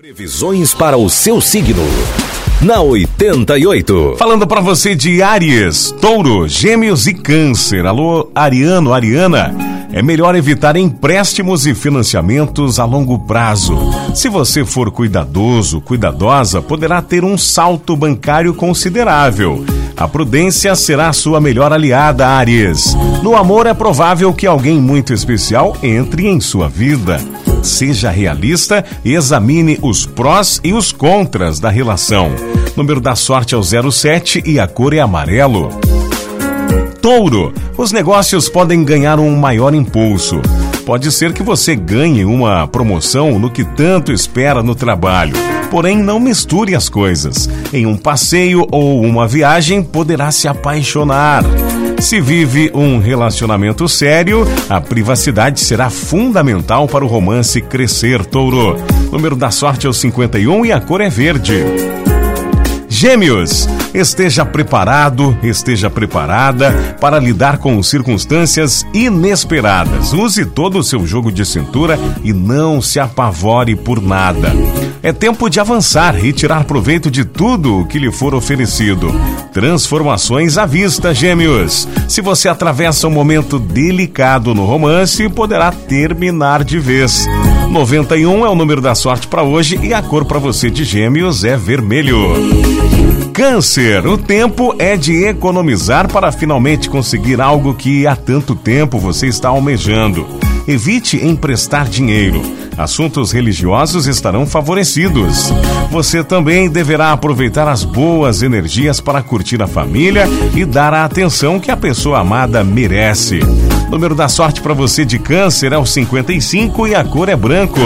Previsões para o seu signo. Na 88. Falando para você de Aries, Touro, Gêmeos e Câncer. Alô, Ariano, Ariana. É melhor evitar empréstimos e financiamentos a longo prazo. Se você for cuidadoso, cuidadosa, poderá ter um salto bancário considerável. A prudência será sua melhor aliada, Aries. No amor é provável que alguém muito especial entre em sua vida. Seja realista e examine os prós e os contras da relação. Número da sorte é o 07 e a cor é amarelo. Touro, os negócios podem ganhar um maior impulso. Pode ser que você ganhe uma promoção no que tanto espera no trabalho. Porém, não misture as coisas. Em um passeio ou uma viagem, poderá se apaixonar. Se vive um relacionamento sério, a privacidade será fundamental para o romance crescer, touro. número da sorte é o 51 e a cor é verde. Gêmeos, esteja preparado, esteja preparada para lidar com circunstâncias inesperadas. Use todo o seu jogo de cintura e não se apavore por nada. É tempo de avançar e tirar proveito de tudo o que lhe for oferecido. Transformações à vista, Gêmeos. Se você atravessa um momento delicado no romance, poderá terminar de vez. 91 é o número da sorte para hoje e a cor para você de Gêmeos é vermelho. Câncer, o tempo é de economizar para finalmente conseguir algo que há tanto tempo você está almejando. Evite emprestar dinheiro. Assuntos religiosos estarão favorecidos. Você também deverá aproveitar as boas energias para curtir a família e dar a atenção que a pessoa amada merece. O número da sorte para você de câncer é o 55 e a cor é branco.